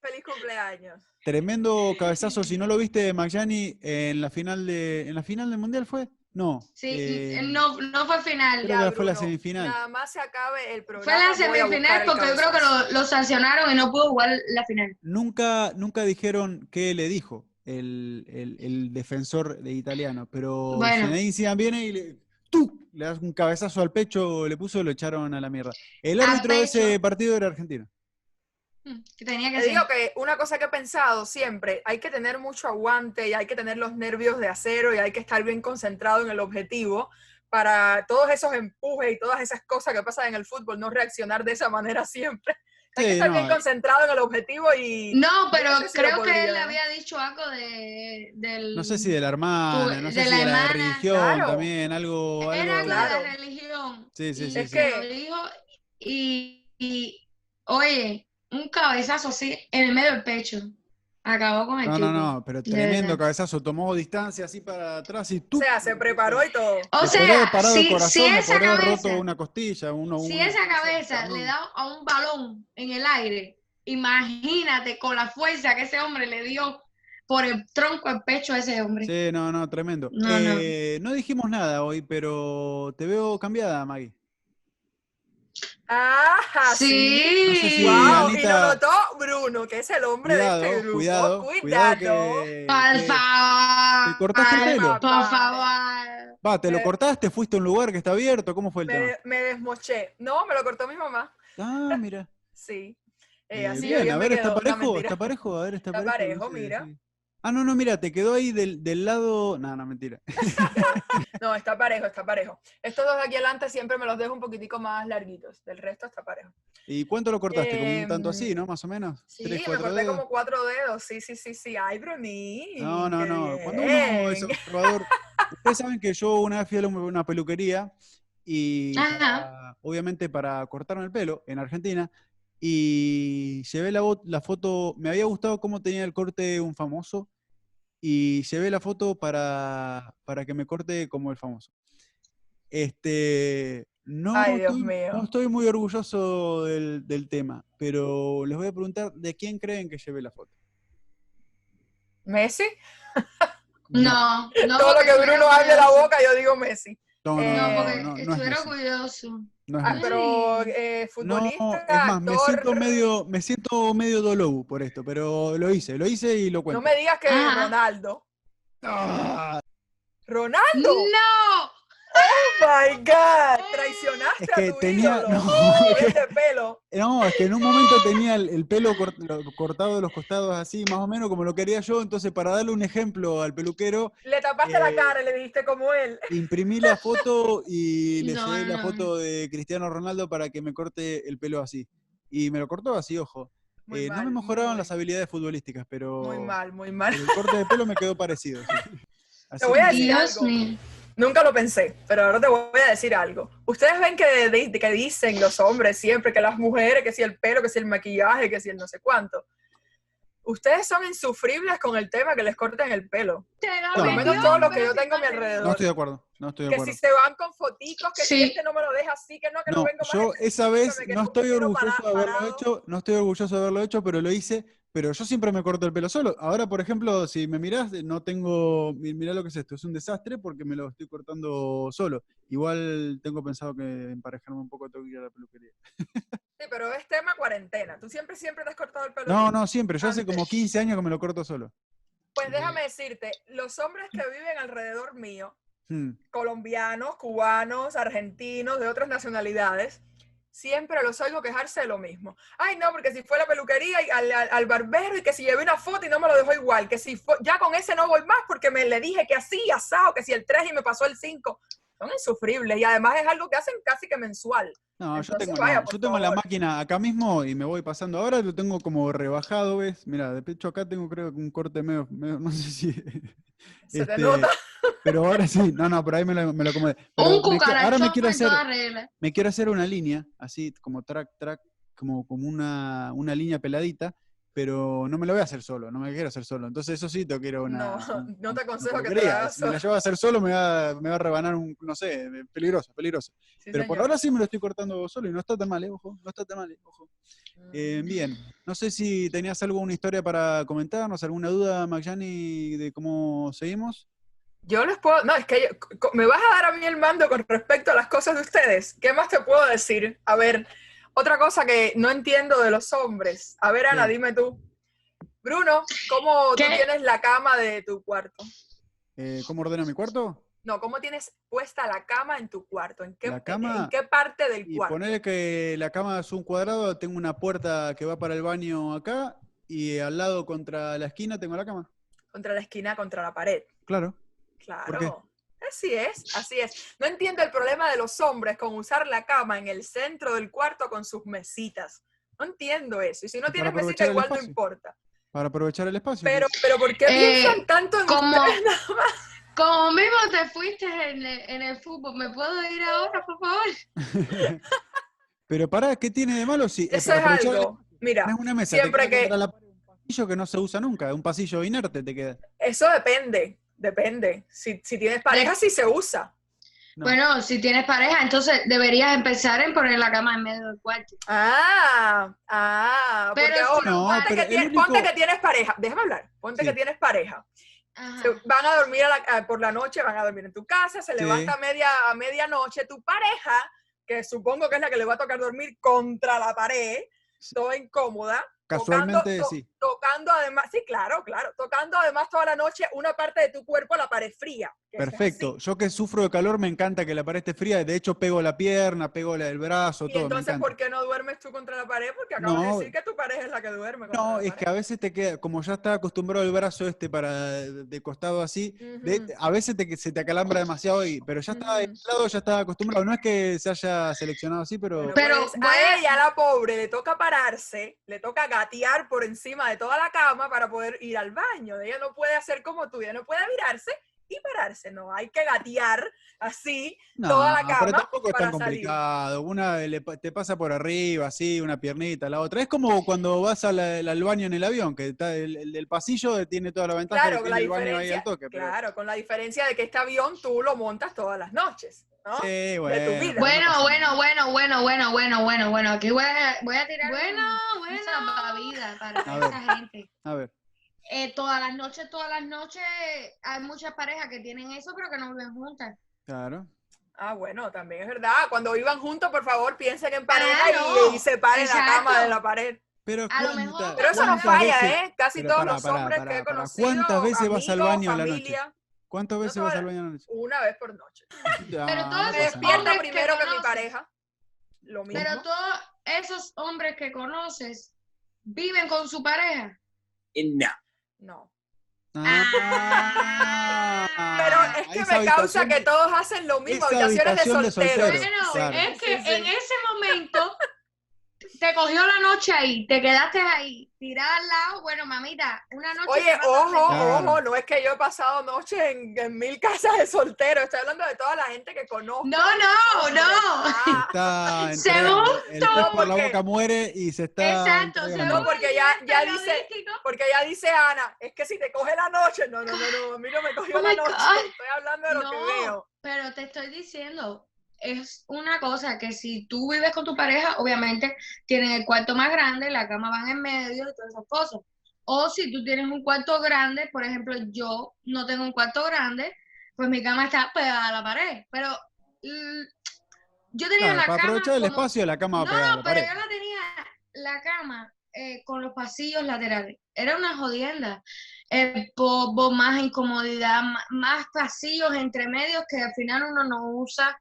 Speaker 3: ¡Feliz cumpleaños!
Speaker 1: Tremendo cabezazo. Si no lo viste, Magyani, en la final de, en la final del mundial fue. No.
Speaker 2: Sí,
Speaker 1: eh,
Speaker 2: no, no fue final.
Speaker 1: Creo que fue la semifinal.
Speaker 3: Nada más se acabe el programa.
Speaker 2: Fue la semifinal porque yo creo que lo, lo sancionaron y no pudo jugar la final.
Speaker 1: Nunca, nunca dijeron qué le dijo el, el- el defensor de italiano, pero
Speaker 2: Bueno.
Speaker 1: Zinedine Zidane viene y le, ¡tú! le das un cabezazo al pecho, le puso y lo echaron a la mierda. El árbitro de ese partido era argentino.
Speaker 2: Mm, Que tenía que
Speaker 3: Te digo que una cosa que he pensado siempre, hay que tener mucho aguante y hay que tener los nervios de acero y hay que estar bien concentrado en el objetivo para todos esos empujes y todas esas cosas que pasan en el fútbol, no reaccionar de esa manera siempre. Hay que
Speaker 1: Sí,
Speaker 3: estar
Speaker 1: no,
Speaker 3: bien
Speaker 1: eh.
Speaker 3: concentrado en el objetivo y...
Speaker 2: No, pero
Speaker 3: no sé si
Speaker 2: creo que él había dicho algo de, del...
Speaker 1: No sé si de la hermana,
Speaker 2: Tu-
Speaker 1: no sé
Speaker 2: de
Speaker 1: si
Speaker 2: la
Speaker 1: de la
Speaker 2: hermana.
Speaker 1: religión
Speaker 3: Claro.
Speaker 1: también, algo.
Speaker 2: Era
Speaker 1: algo
Speaker 2: algo
Speaker 3: Claro.
Speaker 2: de la religión.
Speaker 1: Sí, sí,
Speaker 2: y
Speaker 1: sí,
Speaker 3: Es
Speaker 1: sí.
Speaker 3: que-
Speaker 2: lo dijo y, y, oye, un cabezazo así en el medio del pecho. Acabó con el
Speaker 1: No,
Speaker 2: tipo.
Speaker 1: no, no, pero tremendo cabezazo, tomó distancia así para atrás y tú.
Speaker 3: O sea, se preparó y todo.
Speaker 2: O
Speaker 1: Le
Speaker 2: sea,
Speaker 1: parado el
Speaker 2: si,
Speaker 1: corazón,
Speaker 2: si esa cabeza,
Speaker 1: roto una costilla, uno,
Speaker 2: si
Speaker 1: uno-
Speaker 2: esa
Speaker 1: no
Speaker 2: cabeza le da a un balón en el aire, imagínate con la fuerza que ese hombre le dio por el tronco el pecho a ese hombre.
Speaker 1: Sí, no, no, tremendo.
Speaker 2: No, no.
Speaker 1: Eh, no dijimos nada hoy, pero te veo cambiada, Maggie.
Speaker 3: ¡Ah, sí!
Speaker 2: Sí.
Speaker 1: No sé si
Speaker 3: ¡Wow! Y lo notó Bruno, que es el hombre
Speaker 1: Cuidado,
Speaker 3: de este grupo.
Speaker 1: cuidado,
Speaker 3: Cuidado.
Speaker 1: cuidado que,
Speaker 2: Por
Speaker 1: que-
Speaker 2: favor.
Speaker 1: ¿Te cortaste el pelo?
Speaker 2: Por favor.
Speaker 1: Va, ¿te lo cortaste? ¿Fuiste a un lugar que está abierto? ¿Cómo fue el tema?
Speaker 3: Me, me desmoché. No, me lo cortó mi mamá.
Speaker 1: Ah, mira. *laughs*
Speaker 3: Sí. Eh, así
Speaker 1: bien,
Speaker 3: bien
Speaker 1: a
Speaker 3: me
Speaker 1: ver, ¿está.
Speaker 3: No,
Speaker 1: parejo? ¿Está parejo? A ver, está,
Speaker 3: Está
Speaker 1: parejo.
Speaker 3: parejo, mira.
Speaker 1: sí. Ah, no, no, mira, te quedó ahí del, del lado. No, no, mentira. *laughs*
Speaker 3: No, está parejo, está parejo. Estos dos de aquí adelante siempre me los dejo un poquitico más larguitos. Del resto está parejo.
Speaker 1: ¿Y cuánto lo cortaste? Como un tanto
Speaker 3: Em,
Speaker 1: así, ¿no? Más o menos.
Speaker 3: Sí,
Speaker 1: ¿Tres,
Speaker 3: me
Speaker 1: cuatro
Speaker 3: corté
Speaker 1: dedos?
Speaker 3: como cuatro dedos. Sí, sí, sí, sí. Ay, Bruní.
Speaker 1: No, no, no. Cuando uno es observador. *laughs* Ustedes saben que yo una vez fui a una peluquería y
Speaker 2: Ajá.
Speaker 1: para- obviamente para cortarme el pelo en Argentina y llevé la, la foto, me había gustado cómo tenía el corte un famoso y llevé la foto para, para que me corte como el famoso. Este, no,
Speaker 3: Ay, Dios
Speaker 1: estoy,
Speaker 3: mío.
Speaker 1: no estoy muy orgulloso del, del tema, pero les voy a preguntar de quién creen que llevé la foto.
Speaker 3: ¿Messi? *laughs*
Speaker 2: No, no.
Speaker 3: Todo lo que Bruno abre la boca, yo digo Messi.
Speaker 1: No, no,
Speaker 3: Eh,
Speaker 2: No,
Speaker 1: no,
Speaker 2: porque
Speaker 1: no, no es
Speaker 2: estuviera
Speaker 1: Messi.
Speaker 2: orgulloso.
Speaker 1: No es
Speaker 3: Ah, pero eh,
Speaker 1: No,
Speaker 3: futbolista,
Speaker 1: es más, me siento
Speaker 3: actor,
Speaker 1: medio, me siento medio dolobu por esto, pero lo hice, lo hice y lo
Speaker 3: No
Speaker 1: cuento.
Speaker 3: me digas que
Speaker 2: Ajá.
Speaker 3: Ronaldo.
Speaker 1: Ah,
Speaker 3: ¡Ronaldo!
Speaker 2: ¡No!
Speaker 3: ¡Oh, my God! Traicionaste
Speaker 1: Es que
Speaker 3: a tu
Speaker 1: tenía-
Speaker 3: ídolo.
Speaker 1: no,
Speaker 3: Con este pelo.
Speaker 1: no, es que en un momento tenía el, el pelo cort- lo- cortado de los costados así, más o menos como lo quería yo, entonces para darle un ejemplo al peluquero,
Speaker 3: Le tapaste la
Speaker 1: Eh,
Speaker 3: cara y le dijiste como él.
Speaker 1: imprimí la foto y *laughs* le
Speaker 2: No,
Speaker 1: llevé la
Speaker 2: no.
Speaker 1: foto de Cristiano Ronaldo para que me corte el pelo así. Y me lo cortó así, ojo. Eh, no me mejoraban
Speaker 3: muy-
Speaker 1: las habilidades futbolísticas, pero
Speaker 3: Muy mal, muy mal.
Speaker 1: el corte de pelo me quedó parecido. sí. *laughs* Así
Speaker 3: voy a
Speaker 1: que-
Speaker 3: decir
Speaker 2: Dios
Speaker 3: algo.
Speaker 2: mío.
Speaker 3: Nunca lo pensé, pero ahora te voy a decir algo. Ustedes ven que, di- que dicen los hombres siempre que las mujeres, que si el pelo, que si el maquillaje, que si el no sé cuánto. Ustedes son insufribles con el tema que les corten el pelo.
Speaker 2: Lo
Speaker 1: Por lo menos todos
Speaker 3: los que yo
Speaker 2: si
Speaker 3: tengo a mi alrededor.
Speaker 1: No estoy de acuerdo, no estoy de
Speaker 3: Que
Speaker 1: acuerdo.
Speaker 3: si se van con foticos, que si
Speaker 2: Sí.
Speaker 3: este no me lo deja así, que no, que no,
Speaker 1: No,
Speaker 3: vengo más.
Speaker 1: yo esa vez
Speaker 3: que
Speaker 1: no estoy orgulloso de haberlo
Speaker 3: parado.
Speaker 1: hecho, no estoy orgulloso de haberlo hecho, pero lo hice, pero yo siempre me corto el pelo solo. Ahora, por ejemplo, si me mirás, no tengo, mi- mirá lo que es esto, es un desastre porque me lo estoy cortando solo. Igual tengo pensado que emparejarme un poco tengo que ir a la peluquería.
Speaker 3: Sí, pero es tema cuarentena. Tú siempre, siempre te has cortado el pelo.
Speaker 1: No, no, siempre, yo hace como
Speaker 3: Antes.
Speaker 1: 15 años que me lo corto solo.
Speaker 3: Pues déjame decirte, los hombres que viven alrededor mío,
Speaker 1: Hmm.
Speaker 3: colombianos, cubanos, argentinos, de otras nacionalidades, siempre los oigo quejarse de lo mismo. Ay, no, porque si fue a la peluquería y al, al- al barbero y que si llevé una foto y no me lo dejó igual, que si fue, ya con ese no voy más porque me le dije que así, asado, que si el 3 y me pasó el 5. Son insufribles y además es algo que hacen casi que mensual.
Speaker 1: No, yo tengo,
Speaker 3: vaya, por
Speaker 1: yo tengo la máquina acá mismo y me voy pasando. Ahora lo tengo como rebajado, ¿ves? Mira, de pecho acá tengo creo que un corte medio, medio- *laughs* no sé si...
Speaker 3: Se te
Speaker 1: este,
Speaker 3: nota.
Speaker 1: Pero ahora sí, no, no, por ahí me lo, me lo acomodé. Pero
Speaker 2: Un
Speaker 1: me ahora me quiero
Speaker 2: en
Speaker 1: hacer, me quiero hacer una línea, así como track, track, como, como una, una línea peladita, pero no me lo voy a hacer solo, no me quiero hacer solo. Entonces eso sí, ir a una... *laughs*
Speaker 3: No, no te
Speaker 1: una
Speaker 3: aconsejo que te hagas
Speaker 1: Si me la llevo a hacer solo me va, me va a rebanar un, no sé, peligroso, peligroso.
Speaker 3: Sí,
Speaker 1: Pero por ahora sí me lo estoy cortando solo y no está tan mal, ¿eh? Ojo, no está tan mal, ¿eh? Ojo. Eh,
Speaker 3: Mm.
Speaker 1: bien, no sé si tenías alguna historia para comentarnos, alguna duda, Magyani, de cómo seguimos.
Speaker 3: Yo les puedo, no, es que yo- me vas a dar a mí el mando con respecto a las cosas de ustedes. ¿Qué más te puedo decir? A ver, otra cosa que no entiendo de los hombres. A ver, Ana,
Speaker 1: Sí.
Speaker 3: dime tú. Bruno, ¿cómo tú tienes la cama de tu cuarto?
Speaker 1: Eh, ¿Cómo ordeno mi cuarto?
Speaker 3: No, ¿cómo tienes puesta la cama en tu cuarto? ¿En qué,
Speaker 1: La
Speaker 3: en-
Speaker 1: cama-
Speaker 3: ¿en qué parte del
Speaker 1: Y
Speaker 3: cuarto?
Speaker 1: ponerle que la cama es un cuadrado, tengo una puerta que va para el baño acá y al lado contra la esquina tengo la cama.
Speaker 3: Contra la esquina, contra la pared.
Speaker 1: Claro.
Speaker 3: Claro. Así es, así es. No entiendo el problema de los hombres con usar la cama en el centro del cuarto con sus mesitas. No entiendo eso. Y si no
Speaker 1: Para
Speaker 3: tienes mesita, igual no importa.
Speaker 1: Para aprovechar el espacio.
Speaker 3: Pero, pero ¿por qué
Speaker 2: Eh,
Speaker 3: piensan tanto en
Speaker 2: como-
Speaker 3: ustedes *laughs* nada más?
Speaker 2: Como mismo te fuiste en el, en el fútbol, ¿me puedo ir ahora, por favor? *laughs*
Speaker 1: Pero pará, ¿qué tiene de malo si eh,
Speaker 3: Eso
Speaker 1: para
Speaker 3: es algo. Mira,
Speaker 1: una mesa,
Speaker 3: siempre que-
Speaker 1: un pasillo que no se usa nunca, un pasillo inerte te queda.
Speaker 3: eso depende. Depende. Si, si tienes pareja, sí se usa.
Speaker 1: No.
Speaker 2: Bueno, si tienes pareja, entonces deberías empezar en poner la cama en medio del cuarto.
Speaker 3: Ah, ah,
Speaker 2: Pero
Speaker 3: porque
Speaker 2: si
Speaker 3: ahora,
Speaker 1: no,
Speaker 3: ponte,
Speaker 1: pero
Speaker 3: que tienes,
Speaker 1: único-
Speaker 3: ponte que tienes pareja, déjame hablar, ponte
Speaker 1: Sí.
Speaker 3: que tienes pareja. Se- van a dormir a la- a- por la noche, van a dormir en tu casa, se
Speaker 1: Sí.
Speaker 3: levanta a, media, a medianoche, tu pareja, que supongo que es la que le va a tocar dormir contra la pared,
Speaker 1: Sí.
Speaker 3: toda incómoda,
Speaker 1: Casualmente
Speaker 3: tocando, to-
Speaker 1: sí.
Speaker 3: Tocando además, sí, claro, claro, tocando además toda la noche una parte de tu cuerpo a la pared fría. es
Speaker 1: Perfecto. Yo que sufro de calor me encanta que la pared esté fría. De hecho, pego la pierna, pego la- el brazo,
Speaker 3: Y
Speaker 1: todo.
Speaker 3: entonces. ¿por qué no duermes tú contra la pared? Porque acabas
Speaker 1: No.
Speaker 3: de decir que tu pareja es la que duerme contra
Speaker 1: No,
Speaker 3: la
Speaker 1: es
Speaker 3: pared.
Speaker 1: que a veces te queda, como ya está acostumbrado el brazo este para de, costado así, de- a veces te, se te acalambra demasiado, y, pero ya está
Speaker 3: Ujú.
Speaker 1: lado, ya está acostumbrado. No es que se haya seleccionado así, pero
Speaker 3: Bueno,
Speaker 2: Pero
Speaker 3: pues,
Speaker 2: voy a-
Speaker 3: a ella, la pobre, le toca pararse, le toca gatear por encima de toda la cama para poder ir al baño. Ella no puede hacer como tú, ella no puede virarse y pararse, no, hay que gatear así.
Speaker 1: no,
Speaker 3: toda la
Speaker 1: pero
Speaker 3: cama
Speaker 1: tampoco es tan
Speaker 3: salir.
Speaker 1: complicado. Una le te pasa por arriba, así, una piernita, la otra. Es como cuando vas a la- al baño en el avión, que está el, el del pasillo tiene toda la ventaja
Speaker 3: Claro,
Speaker 1: de
Speaker 3: con la
Speaker 1: tiene el baño ahí
Speaker 3: diferencia,
Speaker 1: al toque. pero-
Speaker 3: claro, con la diferencia de que este avión tú lo montas todas las noches, ¿no?
Speaker 1: Sí,
Speaker 3: tu
Speaker 1: bueno,
Speaker 3: vida.
Speaker 1: pero no
Speaker 2: Bueno, bueno, bueno, bueno, bueno, bueno, bueno, bueno. Aquí voy a, voy a tirar
Speaker 4: Bueno,
Speaker 2: un-
Speaker 4: bueno.
Speaker 2: un para
Speaker 1: A ver.
Speaker 2: esa gente.
Speaker 1: A ver.
Speaker 2: Eh, todas las noches, todas las noches hay muchas parejas que tienen eso, pero que no viven juntas.
Speaker 1: Claro.
Speaker 3: Ah, bueno, también es verdad. Cuando vivan juntos, por favor, piensen en pareja
Speaker 2: Claro,
Speaker 3: y, y separen la cama de la pared.
Speaker 1: Pero,
Speaker 2: A lo mejor-
Speaker 3: Pero eso no falla,
Speaker 1: veces-
Speaker 3: ¿eh? Casi
Speaker 1: pero
Speaker 3: todos los hombres que he conocido,
Speaker 1: ¿Cuántas veces vas al baño a la noche?
Speaker 3: familia,
Speaker 1: ¿Cuántas
Speaker 3: No
Speaker 1: veces vas al baño a la noche?
Speaker 3: una vez por noche. *laughs*
Speaker 1: Ya,
Speaker 2: Pero todos
Speaker 3: Me despierto
Speaker 2: hombres que
Speaker 3: primero que mi pareja. Lo mismo.
Speaker 2: Pero todos esos hombres que conoces viven con su pareja.
Speaker 5: No.
Speaker 3: No.
Speaker 1: Ah,
Speaker 3: Pero es que me causa que todos hacen lo mismo, habitaciones de
Speaker 1: habitación de
Speaker 3: solteros.
Speaker 1: soltero.
Speaker 2: Bueno,
Speaker 1: claro.
Speaker 2: es que
Speaker 3: Sí, sí.
Speaker 2: en ese momento te cogió la noche ahí, te quedaste ahí, tirada al lado. Bueno, mamita, una noche.
Speaker 3: Oye, ojo.
Speaker 1: Claro.
Speaker 3: ojo, no es que yo he pasado noches en, en mil casas de solteros, estoy hablando de toda la gente que conozco.
Speaker 2: No, no, no.
Speaker 3: Ah,
Speaker 1: Está entre- *laughs*
Speaker 2: Según
Speaker 1: por la boca muere y se está
Speaker 2: Exacto,
Speaker 1: entregando.
Speaker 3: No, porque ya- ya dice-. Porque ella dice Ana, es que si te coge la noche, no, no, no, no, a mí no me cogió
Speaker 2: Oh
Speaker 3: la noche,
Speaker 2: God.
Speaker 3: estoy hablando de lo que veo.
Speaker 2: Pero te estoy diciendo, es una cosa que si tú vives con tu pareja, obviamente tienen el cuarto más grande, la cama van en medio y todas esas cosas. O si tú tienes un cuarto grande, por ejemplo, yo no tengo un cuarto grande, pues mi cama está pegada a la pared. Pero mm, yo tenía
Speaker 1: Claro,
Speaker 2: la
Speaker 1: para
Speaker 2: cama
Speaker 1: aprovechar el
Speaker 2: como-
Speaker 1: espacio, la cama va
Speaker 2: no,
Speaker 1: pegada a
Speaker 2: pero yo la tenía la cama eh, con los pasillos laterales. Era una jodienda. El polvo, más incomodidad, ma- más, pasillos entre medios que al final uno no usa.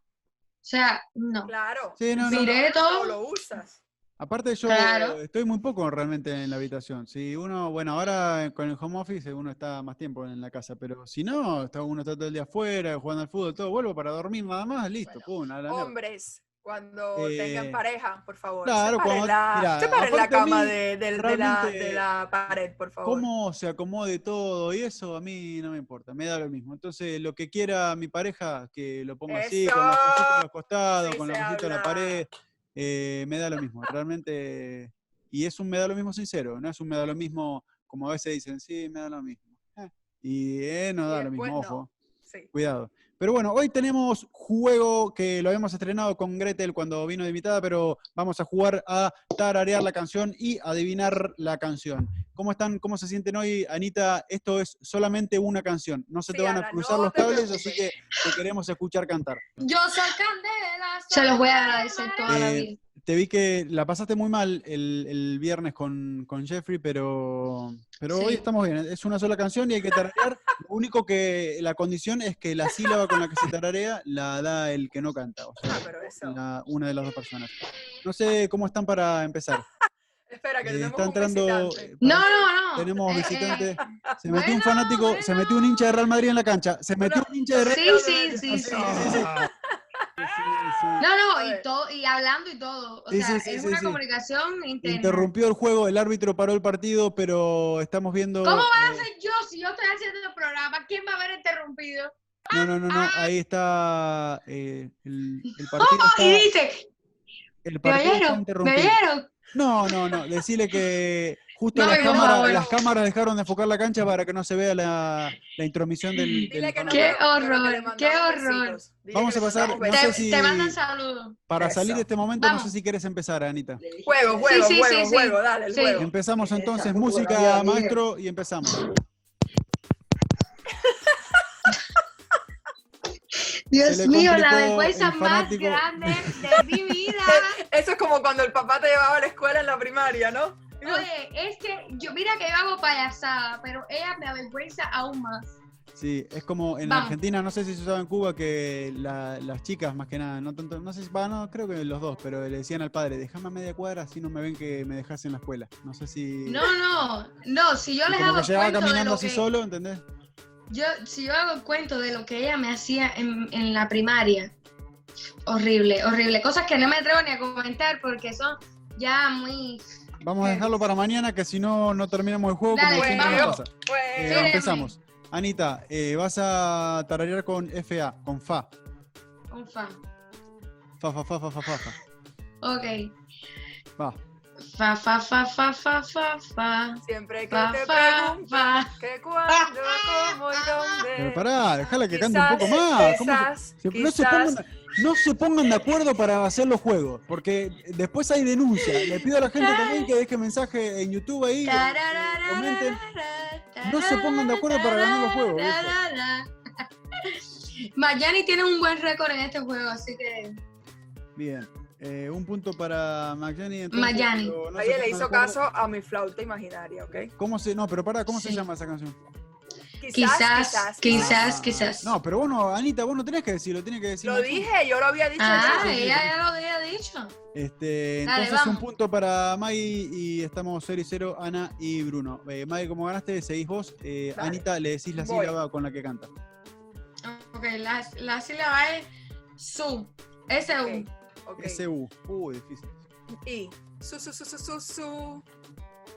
Speaker 2: O sea, no.
Speaker 3: Claro.
Speaker 1: Sí, no, no.
Speaker 2: Miré todo.
Speaker 3: lo usas.
Speaker 1: Aparte yo
Speaker 2: Claro.
Speaker 1: estoy muy poco realmente en la habitación. Si uno, bueno, ahora con el home office uno está más tiempo en la casa, pero si no, está, uno está todo el día afuera, jugando al fútbol, todo, vuelvo para dormir nada más, listo,
Speaker 3: Bueno,
Speaker 1: pum, a la mierda.
Speaker 3: Hombres, cuando
Speaker 1: Eh,
Speaker 3: tengan pareja, por favor,
Speaker 1: claro,
Speaker 3: separen,
Speaker 1: cuando-
Speaker 3: la,
Speaker 1: mira,
Speaker 3: separen la
Speaker 1: a
Speaker 3: cama
Speaker 1: mí,
Speaker 3: de, del- de la, de la pared, por favor.
Speaker 1: Cómo se acomode todo y eso a mí no me importa, me da lo mismo. Entonces, lo que quiera mi pareja, que lo ponga así, con cositas a los costados,
Speaker 3: Así
Speaker 1: con
Speaker 3: se
Speaker 1: la cosita en la pared, eh, me da lo mismo, realmente. Y es un me da lo mismo sincero, no es un me da lo mismo como a veces dicen, sí, me da lo mismo. Eh, Y eh, no da lo mismo,
Speaker 3: no.
Speaker 1: ojo,
Speaker 3: Sí.
Speaker 1: cuidado. Pero bueno, hoy tenemos juego que lo habíamos estrenado con Gretel cuando vino de invitada, pero vamos a jugar a tararear la canción y adivinar la canción. ¿Cómo están? ¿Cómo se sienten hoy, Anita? Esto es solamente una canción. No se te
Speaker 3: Sí,
Speaker 1: van a cruzar
Speaker 3: no
Speaker 1: los cables, así que te queremos escuchar cantar.
Speaker 4: Yo soy candela.
Speaker 2: Se los voy a
Speaker 4: soy
Speaker 2: agradecer toda la vida.
Speaker 1: Te vi que la pasaste muy mal el, el viernes con, con Jeffrey, pero, pero hoy
Speaker 2: Sí.
Speaker 1: estamos bien. Es una sola canción y hay que tararear. Lo único que la condición es que la sílaba con la que se tararea la da el que no canta, o sea,
Speaker 3: Ah, pero eso.
Speaker 1: la- una de las dos personas. No sé cómo están para empezar. *laughs*
Speaker 3: Espera, que
Speaker 1: Eh,
Speaker 3: tenemos
Speaker 1: está
Speaker 3: un
Speaker 1: entrando.
Speaker 3: visitante.
Speaker 1: eh,
Speaker 2: No, no, no.
Speaker 1: Tenemos
Speaker 2: Eh, eh,
Speaker 1: visitantes. Se metió un
Speaker 2: bueno,
Speaker 1: fanático, se metió un hincha de Real Madrid en la cancha. Se metió un hincha de Real
Speaker 2: Sí, sí, sí,
Speaker 1: Ah,
Speaker 2: sí.
Speaker 1: sí, sí, sí.
Speaker 2: No, no, y todo, y hablando y todo. O
Speaker 1: Sí,
Speaker 2: sea,
Speaker 1: sí,
Speaker 2: es
Speaker 1: sí,
Speaker 2: una
Speaker 1: sí.
Speaker 2: comunicación interna.
Speaker 1: Interrumpió el juego, el árbitro paró el partido, pero estamos viendo.
Speaker 2: ¿Cómo va a
Speaker 1: eh,
Speaker 2: ser yo si yo estoy haciendo el programa? ¿Quién va a haber interrumpido?
Speaker 1: No, no, no, no.
Speaker 2: Ah.
Speaker 1: Ahí está eh, el, el partido.
Speaker 2: Oh, y
Speaker 1: Está,
Speaker 2: dice,
Speaker 1: el
Speaker 2: ¿me
Speaker 1: partido está
Speaker 2: oyeron? ¿Me
Speaker 1: interrumpido.
Speaker 2: oyeron?
Speaker 1: No, no, no. Decirle que justo
Speaker 2: No,
Speaker 1: las, cámaras, las cámaras dejaron de enfocar la cancha para que no se vea la, la intromisión del.
Speaker 2: Qué horror, qué horror.
Speaker 1: Vamos a pasar- sé
Speaker 2: te,
Speaker 3: besitos.
Speaker 1: si-
Speaker 2: te mandan saludos.
Speaker 1: Para
Speaker 3: Eso.
Speaker 1: salir de este momento, no sé si quieres empezar, Anita.
Speaker 3: Juego, juego,
Speaker 2: Sí, sí,
Speaker 3: juego,
Speaker 2: sí, sí.
Speaker 3: juego, dale, el juego.
Speaker 1: Empezamos entonces,
Speaker 4: Esa
Speaker 1: música, maestro, y empezamos. *laughs*
Speaker 2: Dios mío, la vergüenza más grande de mi vida. *laughs*
Speaker 3: Eso es como cuando el papá te llevaba a la escuela en la primaria, ¿no?
Speaker 2: Oye, es que yo, mira que yo hago payasada, pero ella me avergüenza aún más.
Speaker 1: Sí, es como en
Speaker 2: Vamos.
Speaker 1: Argentina, no sé si se usaba en Cuba, que la- las chicas, más que nada, no tanto, no sé si, va, no, creo que los dos, pero le decían al padre, déjame a media cuadra, así no me ven que me dejas en la escuela. No sé si...
Speaker 2: No, no, no, si yo
Speaker 1: y
Speaker 2: les
Speaker 1: como
Speaker 2: hago
Speaker 1: que
Speaker 2: el
Speaker 1: llegaba
Speaker 2: cuento de
Speaker 1: caminando
Speaker 2: lo
Speaker 1: así
Speaker 2: que...
Speaker 1: solo, ¿entendés?
Speaker 2: Yo, si yo hago el cuento de lo que ella me hacía en, en la primaria, horrible, horrible. Cosas que no me atrevo ni a comentar porque son ya muy...
Speaker 1: Vamos a dejarlo para mañana, que si no, no terminamos el juego
Speaker 2: Dale,
Speaker 1: como nos pasa. Eh, empezamos. Anita, eh, vas a tararear con FA, con Fa.
Speaker 2: Fan.
Speaker 1: Fa, fa, fa, fa, fa, fa, fa.
Speaker 2: Ok.
Speaker 1: Va.
Speaker 2: Fa, fa, fa, fa, fa, fa, fa.
Speaker 3: siempre que
Speaker 2: Fa,
Speaker 3: te
Speaker 2: fa,
Speaker 3: pregunto
Speaker 2: fa.
Speaker 3: que cuándo, *laughs* cómo y dónde.
Speaker 1: Pero pará, déjala que cante un poco más. ¿Cómo se-
Speaker 3: quizás,
Speaker 1: no, se pongan, *laughs* no se pongan de acuerdo para hacer los juegos, porque después hay denuncia. Le pido a la gente también que deje mensaje en YouTube ahí. comenten. No se pongan de acuerdo para ganar los juegos, viejo. *laughs*
Speaker 2: Mayani tiene un buen récord en este juego, así que
Speaker 1: Bien. eh, un punto para Magyani. pero no
Speaker 3: Nadie le hizo caso a mi flauta imaginaria, ¿ok?
Speaker 1: ¿Cómo se, no, pero pará, ¿cómo se llama esa canción?
Speaker 2: Quizás, quizás,
Speaker 1: Ah,
Speaker 2: quizás.
Speaker 1: No, pero vos no, Anita, vos no tenés que decirlo, tenés que decirlo.
Speaker 3: Lo
Speaker 1: tú.
Speaker 3: dije, yo lo había dicho.
Speaker 2: Ah,
Speaker 1: sí.
Speaker 2: ya lo había dicho.
Speaker 1: Este,
Speaker 2: Dale,
Speaker 1: entonces un
Speaker 2: vamos.
Speaker 1: punto para Maggie y estamos 0 y 0, Ana y Bruno. Eh, Maggie, como ganaste, seguís vos. Eh. Anita, le decís la
Speaker 3: Voy.
Speaker 1: sílaba con la que canta.
Speaker 2: Ok, la, la sílaba es su. S-U.
Speaker 3: Ok.
Speaker 1: S-U. Uy, difícil.
Speaker 3: Y. Su, su, su, su, su, su.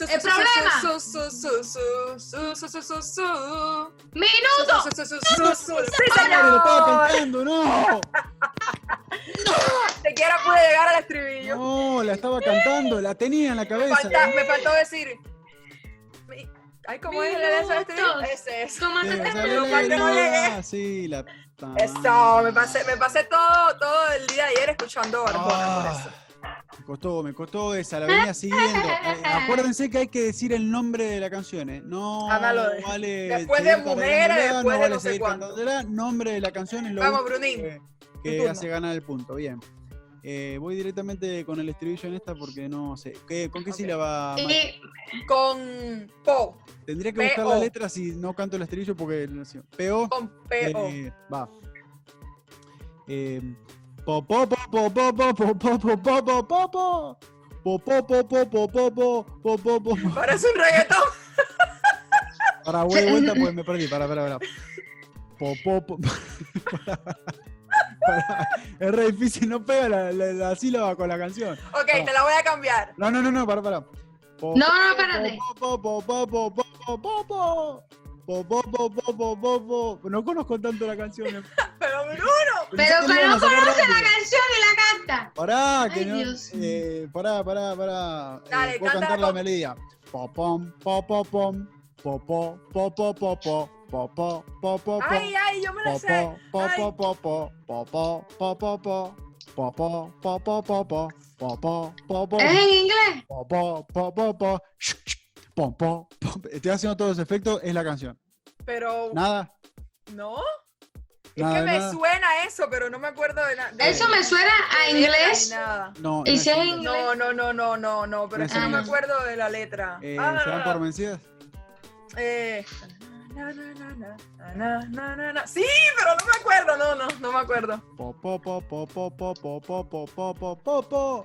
Speaker 2: El problema. Minuto.
Speaker 1: cantando, no.
Speaker 3: Te quiero pude llegar al estribillo.
Speaker 1: No, la estaba cantando, la tenía en la cabeza.
Speaker 3: Me faltó decir. Ay, ¿cómo es el de estribillo? Es.
Speaker 1: Sí, la.
Speaker 3: Eso, me pasé, me pasé todo, todo el día ayer escuchando Barbona por eso
Speaker 1: me costó, me costó esa, la venía siguiendo. Eh, acuérdense que hay que decir el nombre de la canción, ¿eh? No
Speaker 3: Ándalo de-
Speaker 1: vale.
Speaker 3: después de mujeres, después
Speaker 1: no
Speaker 3: de
Speaker 1: vale
Speaker 3: no sé cuánto.
Speaker 1: nombre de la canción es lo
Speaker 3: Vamos, Brunín,
Speaker 1: que, hace ganar el punto. Bien. Eh, voy directamente con el estribillo en esta porque no sé. ¿Qué- ¿Con qué
Speaker 3: Ok.
Speaker 1: sílaba? Mike?
Speaker 2: Y
Speaker 3: Con Po,
Speaker 1: Tendría que buscar la
Speaker 3: P.O.
Speaker 1: letra si no canto el estribillo porque. no sé. P.O.
Speaker 3: con P-O.
Speaker 1: Eh, va. Eh, Ahora
Speaker 3: es un reggaetón.
Speaker 1: Para vuelta, pues me perdí. Para, para, para. Es re difícil, no pega la, la, la sílaba con la canción.
Speaker 3: Ok, para. te la voy a cambiar.
Speaker 1: No, no, no, no, para, para.
Speaker 2: No, no, espérate
Speaker 1: bo, bo, bo, bo, No conozco tanto la canción.
Speaker 3: Pero Bruno.
Speaker 2: Pero no conoce la canción y la canta.
Speaker 1: Pará, que no. pará, pará, pará. Voy
Speaker 3: a
Speaker 1: cantar la melodía. Popom, popopom, popo, popo, popo. Popo, popo,
Speaker 3: Ay, ay, yo me la sé.
Speaker 1: Popo, popo, popo, popo. Popo, popo, popo, popo, popo.
Speaker 2: ¿Es en inglés?
Speaker 1: Popo, popo, popo pom, pom, pom. Estoy haciendo todos los efectos, es la canción.
Speaker 3: Pero,
Speaker 1: Nada.
Speaker 3: ¿no? Es
Speaker 1: Nada
Speaker 3: que
Speaker 1: de
Speaker 3: me
Speaker 1: nada.
Speaker 3: suena eso, pero no me acuerdo de nada.
Speaker 2: Eso me suena a inglés.
Speaker 3: Nada.
Speaker 1: No,
Speaker 2: ¿Y
Speaker 1: no
Speaker 2: si es
Speaker 1: inglés.
Speaker 3: No, no, no, no, no, no, pero
Speaker 1: No
Speaker 3: es
Speaker 1: es
Speaker 3: que no me acuerdo de la letra.
Speaker 1: Eh,
Speaker 3: Ah,
Speaker 1: ¿Se dan por vencidas?
Speaker 3: eh, na, na, na. Sí, pero no me acuerdo, no, no, no me acuerdo.
Speaker 1: Po, po, po, po, po, po, po, po, po, po, po, po,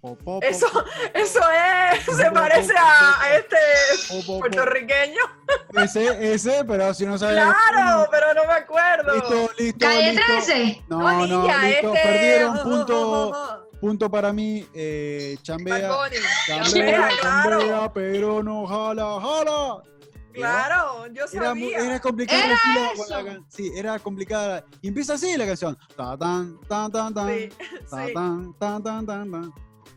Speaker 1: po. Po, po, po,
Speaker 3: Eso,
Speaker 1: po,
Speaker 3: eso es, se parece a, a este
Speaker 1: po, po, po.
Speaker 3: puertorriqueño.
Speaker 1: Ese, ese, pero si no sabes.
Speaker 3: Claro, pero no me acuerdo.
Speaker 1: Listo, listo,
Speaker 2: ¿Calle
Speaker 1: listo.
Speaker 2: 13?
Speaker 1: No, no, listo.
Speaker 3: este-
Speaker 1: Perdieron punto, *laughs* punto para mí. Eh, chambea, chambea,
Speaker 3: Chambea, claro.
Speaker 1: chambea, pero no jala, jala.
Speaker 3: Claro, yo sabía.
Speaker 1: era complicada
Speaker 2: Era
Speaker 1: la con la can- Sí, era complicada. Y empieza así la canción. Ta tan, tan, tan, tan.
Speaker 3: Sí,
Speaker 1: Ta tan, tan, tan, tan, tan.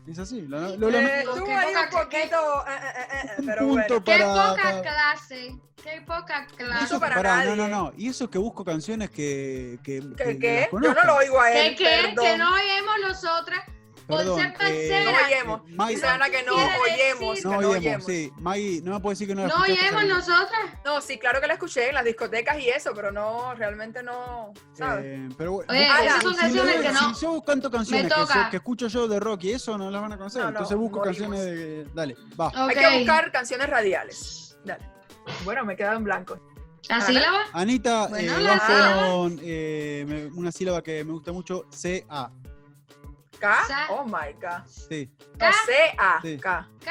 Speaker 1: Es así. Lo, lo
Speaker 3: Eh,
Speaker 1: lamento.
Speaker 3: estuvo
Speaker 2: Qué
Speaker 3: ahí un poquito, eh, eh, eh, eh,
Speaker 1: Un punto
Speaker 3: bueno.
Speaker 2: Qué
Speaker 1: para-
Speaker 2: poca
Speaker 1: para-
Speaker 2: clase. Qué poca
Speaker 1: Y
Speaker 2: clase.
Speaker 1: eso,
Speaker 3: para
Speaker 1: pará, no,
Speaker 3: nadie.
Speaker 1: no, no. Y eso que busco canciones que. que,
Speaker 3: ¿Qué?
Speaker 1: que
Speaker 3: qué? Yo no lo oigo a
Speaker 2: ¿Qué
Speaker 3: él,
Speaker 2: qué?
Speaker 3: perdón.
Speaker 2: Que no oímos nosotras
Speaker 1: Perdón,
Speaker 2: ser
Speaker 1: eh.
Speaker 3: No oyemos.
Speaker 1: Maggie-
Speaker 3: Dice Ana que no oyemos, que
Speaker 1: No
Speaker 3: oyemos.
Speaker 1: sí. Maggie, no me puede decir que no la
Speaker 2: No
Speaker 1: salir.
Speaker 2: nosotras.
Speaker 3: No, sí, claro que la escuché en las discotecas y eso, pero no, realmente no, ¿sabes?
Speaker 1: Eh, pero bueno,
Speaker 2: Oye,
Speaker 3: esas
Speaker 2: son
Speaker 1: si
Speaker 2: canciones que no-
Speaker 1: Si yo canto canciones que, so- que escucho yo de rock y eso no las van a conocer.
Speaker 3: No, no,
Speaker 1: entonces busco
Speaker 3: morimos.
Speaker 1: canciones de. Dale, va.
Speaker 3: Hay
Speaker 2: Ok.
Speaker 3: que buscar canciones radiales. Dale. Bueno, me he quedado en blanco.
Speaker 2: ¿La sílaba?
Speaker 1: Anita,
Speaker 2: Bueno,
Speaker 1: eh,
Speaker 2: la
Speaker 1: vas
Speaker 3: sílaba.
Speaker 1: con eh, una sílaba que me gusta mucho, C-A.
Speaker 3: ¿K?
Speaker 2: Sa-
Speaker 3: Oh my God.
Speaker 1: Sí,
Speaker 3: No,
Speaker 2: K.
Speaker 3: C-A.
Speaker 1: Sí.
Speaker 3: K.
Speaker 2: K.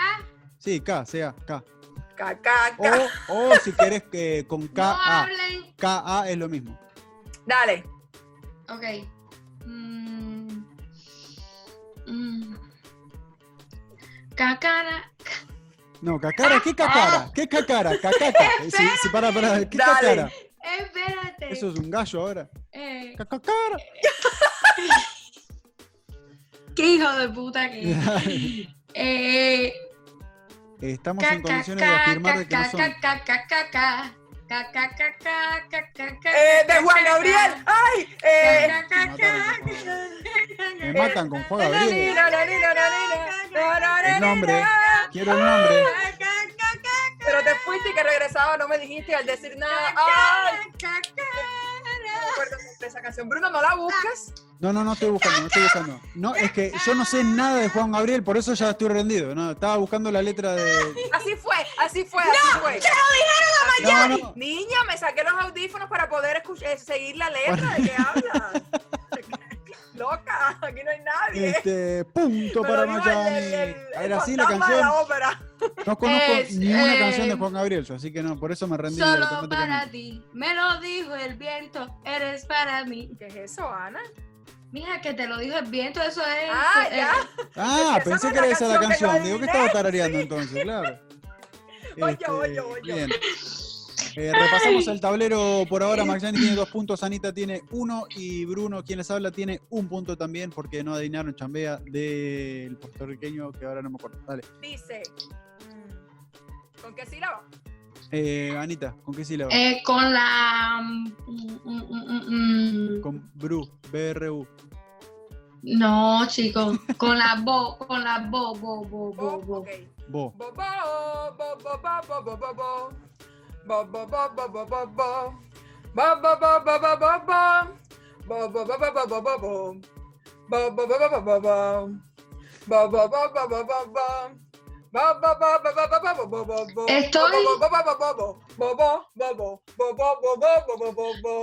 Speaker 1: sí, K, C-A, K.
Speaker 3: K, K, K.
Speaker 1: O, o si querés que con
Speaker 2: No
Speaker 1: K-A.
Speaker 2: hablen.
Speaker 1: K-A es lo mismo.
Speaker 3: Dale.
Speaker 2: Ok. Mm. Mm. Cacara.
Speaker 1: No, cacara, ¿qué cacara? ¿Qué cacara? Cacaca. *laughs* Si, si para, para, ¿qué
Speaker 3: Dale.
Speaker 1: cacara?
Speaker 2: Espérate.
Speaker 1: Eso es un gallo ahora.
Speaker 2: Eh,
Speaker 1: Cacara. *laughs*
Speaker 2: qué hijo de puta que. eh,
Speaker 1: Estamos
Speaker 2: ca-
Speaker 1: en condiciones de
Speaker 2: ca-
Speaker 1: afirmar de que no son.
Speaker 3: Eh, de Juan Gabriel. ¡Ay! Eh,
Speaker 1: Me matan con Juan Gabriel.
Speaker 3: El
Speaker 1: El nombre. Quiero el nombre.
Speaker 3: Pero te fuiste y que regresaba, no me dijiste al decir nada. ¡Ay! De esa canción. Bruno, no la busques.
Speaker 1: No, no, no estoy buscando, no estoy buscando. No, es que yo no sé nada de Juan Gabriel, por eso ya estoy rendido. No, estaba buscando la letra de.
Speaker 3: Así fue, así fue, así fue.
Speaker 1: No, no.
Speaker 3: Niña, me saqué los audífonos para poder escuchar, eh, seguir la letra. ¿De qué hablas? *laughs* Loca, *laughs* aquí no hay nadie.
Speaker 1: Este, punto para Miami.
Speaker 3: el- el-
Speaker 1: A
Speaker 3: el
Speaker 1: ver, así la canción.
Speaker 3: la ópera.
Speaker 1: No conozco
Speaker 2: Es,
Speaker 1: ni una
Speaker 2: eh,
Speaker 1: canción de Juan Gabriel, así que no, por eso me rendí
Speaker 2: Solo para ti, me lo dijo el viento, eres para mí.
Speaker 3: ¿Qué es eso, Ana?
Speaker 2: Mija, que te lo dijo el viento, eso es.
Speaker 3: Ah, ya.
Speaker 1: Ah, pensé que era esa la
Speaker 3: canción que.
Speaker 1: Digo que estaba tarareando entonces, claro. *laughs*
Speaker 3: Voy
Speaker 1: Este,
Speaker 3: yo.
Speaker 1: Bien. Eh, repasamos el tablero por ahora. Maxani tiene dos puntos, Anita tiene uno y Bruno, quien les habla, tiene un punto también porque no adivinaron chambea del puertorriqueño que ahora no me acuerdo. Dale.
Speaker 3: Dice. mm, ¿Con qué sílaba?
Speaker 1: Eh, Anita, ¿con qué sílaba?
Speaker 2: eh, con la. mm, mm, mm, mm,
Speaker 1: Con Bru, B-R-U.
Speaker 2: No, chicos, con la bo, con la bo, bo, bo, bo,
Speaker 3: Bo,
Speaker 2: bo.
Speaker 3: ok.
Speaker 1: Bo.
Speaker 3: Bo, bo, bo, bo, bo, bo, bo, bo, Ba ba ba ba ba ba ba. Ba ba ba ba ba
Speaker 2: Estoy.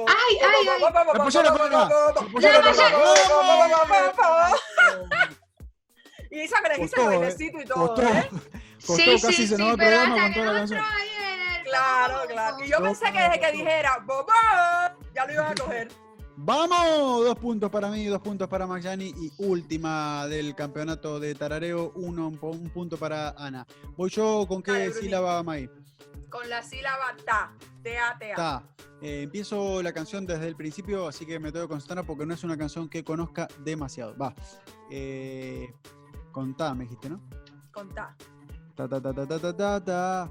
Speaker 2: ¡Ay, ay, ay!
Speaker 1: Me
Speaker 3: bailecito y todo, ¿eh?
Speaker 2: Sí, sí, sí, ahí
Speaker 3: Claro, claro. Y yo pensé que desde que dijera bobo, ya lo ibas a coger.
Speaker 1: ¡Vamos! Dos puntos para mí, dos puntos para Magyani y última del campeonato de tarareo, uno, un punto para Ana. Voy yo con qué
Speaker 3: Dale,
Speaker 1: sílaba, May.
Speaker 3: Con la sílaba ta. T-A-T-A.
Speaker 1: Ta. Eh, empiezo la canción desde el principio, así que me tengo que concentrar porque no es una canción que conozca demasiado. Va. Eh, con ta, me dijiste, ¿no?
Speaker 3: Con ta.
Speaker 1: Ta ta ta ta ta ta ta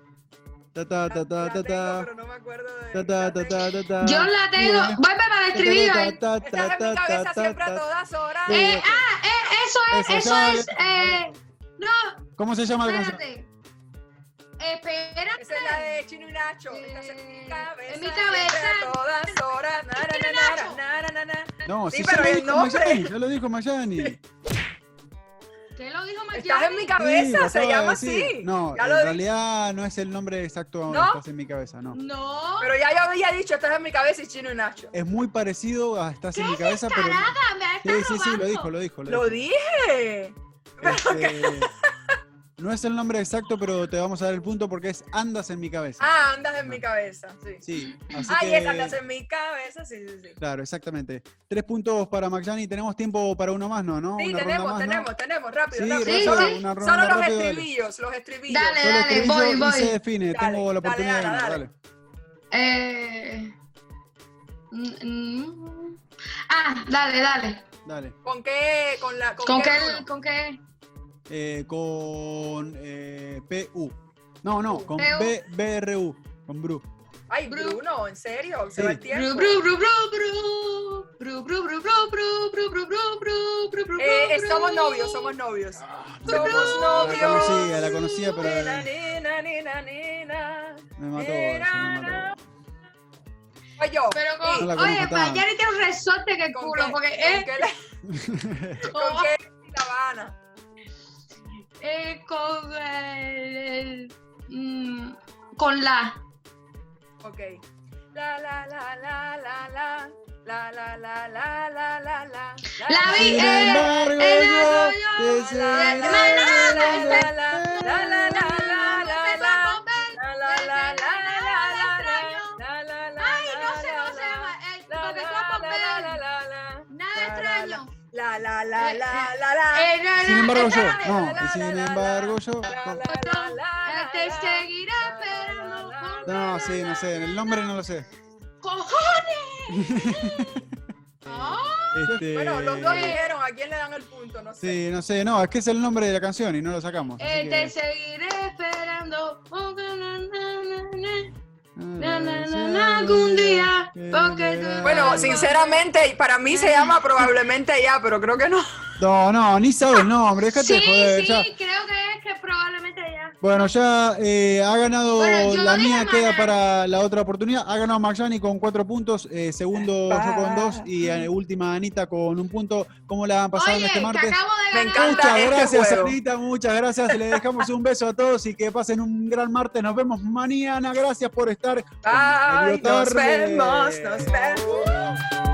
Speaker 2: Yo la tengo. Vuelve para
Speaker 3: escribir.
Speaker 1: Está
Speaker 3: todas horas.
Speaker 2: Eh, ah, eh, eso es,
Speaker 1: eso
Speaker 2: es. Eh, no.
Speaker 1: ¿Cómo se llama la canción?
Speaker 2: Espérate.
Speaker 3: Esa es la de Chino y Nacho.
Speaker 2: Eh, en mi cabeza.
Speaker 3: En todas horas. Na, na, na, na.
Speaker 1: No,
Speaker 3: sí, pero
Speaker 1: lo dijo Mayani. *laughs*
Speaker 2: ¿Qué lo dijo
Speaker 3: Estás en mi cabeza, se llama
Speaker 1: decir.
Speaker 3: así.
Speaker 1: No,
Speaker 3: Ya
Speaker 1: en realidad no es el nombre exacto.
Speaker 3: ¿No?
Speaker 1: Estás en mi cabeza, no.
Speaker 2: No.
Speaker 3: Pero ya yo había dicho, estás en mi cabeza y Chino y Nacho.
Speaker 1: Es muy parecido a Estás en
Speaker 2: ¿Qué
Speaker 1: mi cabeza, pero.
Speaker 2: Me
Speaker 1: Sí, sí, sí, lo dijo, lo dijo.
Speaker 3: Lo
Speaker 1: dijo.
Speaker 3: dije.
Speaker 1: Este, no es el nombre exacto, pero te vamos a dar el punto porque es Andas en mi cabeza.
Speaker 3: Ah, andas en mi cabeza. Sí.
Speaker 1: Sí, así
Speaker 3: Ay,
Speaker 1: que.
Speaker 3: esa andas en mi cabeza. Sí, sí, sí.
Speaker 1: Claro, exactamente. Tres puntos para Maxani. ¿Tenemos tiempo para uno más, no? ¿no?
Speaker 3: Sí,
Speaker 1: Una ronda
Speaker 3: tenemos,
Speaker 1: más, ¿no?
Speaker 3: tenemos, tenemos, rápido,
Speaker 1: Sí,
Speaker 3: rápido.
Speaker 2: rápido,
Speaker 3: solo
Speaker 1: una ronda
Speaker 3: solo los
Speaker 1: rápido, dale.
Speaker 3: estribillos, los estribillos.
Speaker 2: Dale,
Speaker 1: Solo
Speaker 2: dale,
Speaker 1: estribillo
Speaker 2: voy, voy.
Speaker 1: se define.
Speaker 3: Dale,
Speaker 1: Tengo la
Speaker 3: dale,
Speaker 1: oportunidad de ganar.
Speaker 3: dale.
Speaker 1: Dale.
Speaker 2: Eh, mm, mm. Ah, dale, dale.
Speaker 1: Dale.
Speaker 3: ¿Con qué? ¿Con la con,
Speaker 2: ¿Con
Speaker 3: qué?
Speaker 2: ¿Con qué?
Speaker 1: Eh, con eh, PU. No, no, con. B, BRU. Con Bru.
Speaker 3: Ay,
Speaker 2: Bru.
Speaker 3: Bruno, ¿en serio? Se va el tiempo.
Speaker 2: Bru, bru, bru, bru, bru. Bru, bru, bru, bru, bru, bru, bru, bru, bru, bru, bru,
Speaker 3: Eh,
Speaker 2: bru,
Speaker 3: somos
Speaker 2: bru.
Speaker 3: novios, somos novios.
Speaker 2: Bru,
Speaker 3: Somos
Speaker 2: bru,
Speaker 3: novios.
Speaker 1: La conocía, la conocía, pero
Speaker 3: Nena, nena, nena, nena.
Speaker 1: me mató. me mató.
Speaker 3: Yo.
Speaker 2: Pero
Speaker 1: No
Speaker 2: oye, porque
Speaker 3: ¿Con
Speaker 2: es
Speaker 3: qué la-
Speaker 2: con,
Speaker 3: ¿Con qué la Habana?
Speaker 2: con el, el, con la.
Speaker 3: Ok. La la la la la la. La la la la la la la
Speaker 2: la vi el
Speaker 3: la la la la la la la La la la la la la.
Speaker 2: Eh,
Speaker 1: Sin embargo, yo. No, y sin
Speaker 3: la, la,
Speaker 1: embargo, yo.
Speaker 3: La, la,
Speaker 1: con-
Speaker 3: la, la,
Speaker 2: Eh, Te
Speaker 3: la, la,
Speaker 2: con
Speaker 1: No, sí, no sé. El nombre no lo sé.
Speaker 2: ¡Cojones! Ah,
Speaker 1: Este,
Speaker 3: Bueno, los dos dijeron a quién le dan el punto, no sé.
Speaker 1: Sí, no sé. No, es que es el nombre de la canción y no lo sacamos.
Speaker 2: eh,
Speaker 1: que-
Speaker 2: Te seguiré esperando. Na, na, na, algún día,
Speaker 3: Bueno, sinceramente, para mí se llama probablemente ya, pero creo que no.
Speaker 1: No, no, ni sabes el nombre. Déjate
Speaker 2: Sí,
Speaker 1: de joder.
Speaker 2: sí,
Speaker 1: ya.
Speaker 2: creo
Speaker 1: Bueno, ya eh, ha ganado
Speaker 2: Bueno,
Speaker 1: la mía, queda para la otra oportunidad. Ha ganado Maxani con cuatro puntos, eh, segundo yo con dos y eh, última Anita con un punto. ¿Cómo la han pasado
Speaker 2: Oye,
Speaker 1: en este martes?
Speaker 2: acabo de
Speaker 3: Me
Speaker 2: ganar.
Speaker 3: encanta.
Speaker 1: Muchas
Speaker 3: este
Speaker 1: gracias,
Speaker 3: juego.
Speaker 1: Anita, muchas gracias. Le dejamos un beso a todos y que pasen un gran martes. Nos vemos mañana. Gracias por estar.
Speaker 3: Ay, nos vemos, nos vemos.